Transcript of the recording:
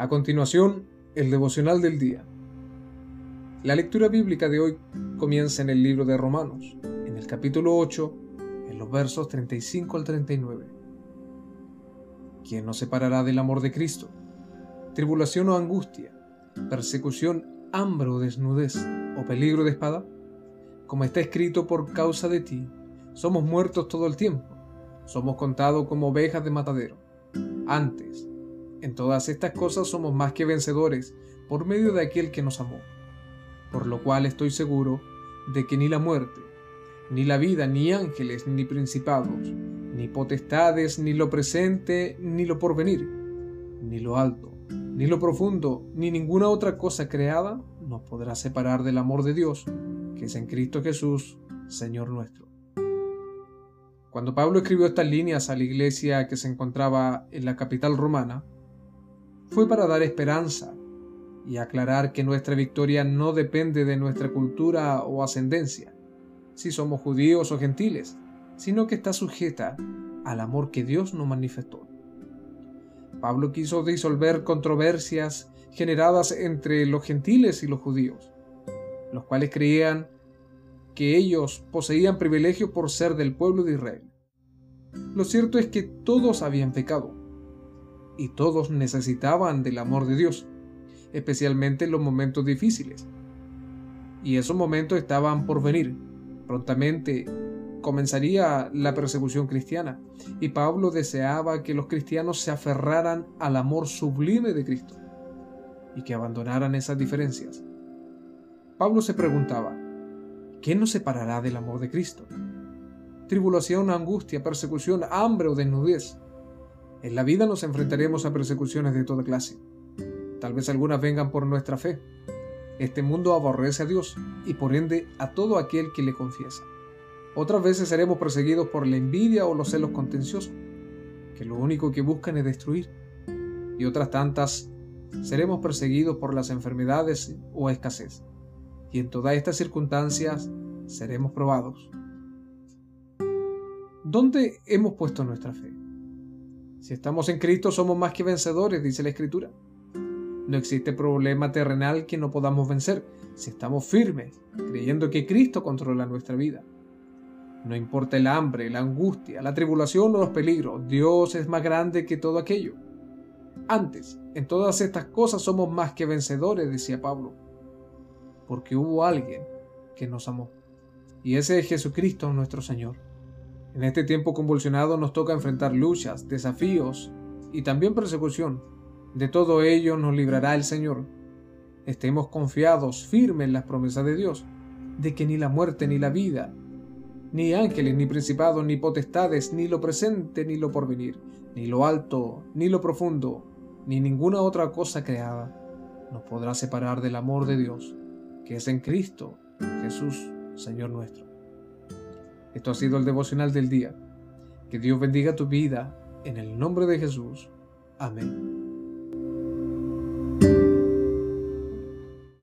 A continuación, el devocional del día. La lectura bíblica de hoy comienza en el libro de Romanos, en el capítulo 8, en los versos 35 al 39. ¿Quién nos separará del amor de Cristo? ¿Tribulación o angustia? ¿Persecución, hambre o desnudez? ¿O peligro de espada? Como está escrito por causa de ti, somos muertos todo el tiempo, somos contados como ovejas de matadero. Antes, en todas estas cosas somos más que vencedores por medio de aquel que nos amó. Por lo cual estoy seguro de que ni la muerte, ni la vida, ni ángeles, ni principados, ni potestades, ni lo presente, ni lo porvenir, ni lo alto, ni lo profundo, ni ninguna otra cosa creada nos podrá separar del amor de Dios, que es en Cristo Jesús, Señor nuestro. Cuando Pablo escribió estas líneas a la iglesia que se encontraba en la capital romana, fue para dar esperanza y aclarar que nuestra victoria no depende de nuestra cultura o ascendencia, si somos judíos o gentiles, sino que está sujeta al amor que Dios nos manifestó. Pablo quiso disolver controversias generadas entre los gentiles y los judíos, los cuales creían que ellos poseían privilegio por ser del pueblo de Israel. Lo cierto es que todos habían pecado y todos necesitaban del amor de Dios, especialmente en los momentos difíciles. Y esos momentos estaban por venir. Prontamente comenzaría la persecución cristiana, y Pablo deseaba que los cristianos se aferraran al amor sublime de Cristo y que abandonaran esas diferencias. Pablo se preguntaba, ¿qué nos separará del amor de Cristo? Tribulación, angustia, persecución, hambre o desnudez en la vida nos enfrentaremos a persecuciones de toda clase. Tal vez algunas vengan por nuestra fe. Este mundo aborrece a Dios y por ende a todo aquel que le confiesa. Otras veces seremos perseguidos por la envidia o los celos contenciosos, que lo único que buscan es destruir. Y otras tantas seremos perseguidos por las enfermedades o escasez. Y en todas estas circunstancias seremos probados. ¿Dónde hemos puesto nuestra fe? Si estamos en Cristo somos más que vencedores, dice la Escritura. No existe problema terrenal que no podamos vencer si estamos firmes, creyendo que Cristo controla nuestra vida. No importa el hambre, la angustia, la tribulación o los peligros, Dios es más grande que todo aquello. Antes, en todas estas cosas somos más que vencedores, decía Pablo, porque hubo alguien que nos amó. Y ese es Jesucristo nuestro Señor. En este tiempo convulsionado nos toca enfrentar luchas, desafíos y también persecución. De todo ello nos librará el Señor. Estemos confiados, firmes en las promesas de Dios, de que ni la muerte ni la vida, ni ángeles, ni principados, ni potestades, ni lo presente, ni lo porvenir, ni lo alto, ni lo profundo, ni ninguna otra cosa creada, nos podrá separar del amor de Dios, que es en Cristo Jesús, Señor nuestro. Esto ha sido el devocional del día. Que Dios bendiga tu vida en el nombre de Jesús. Amén.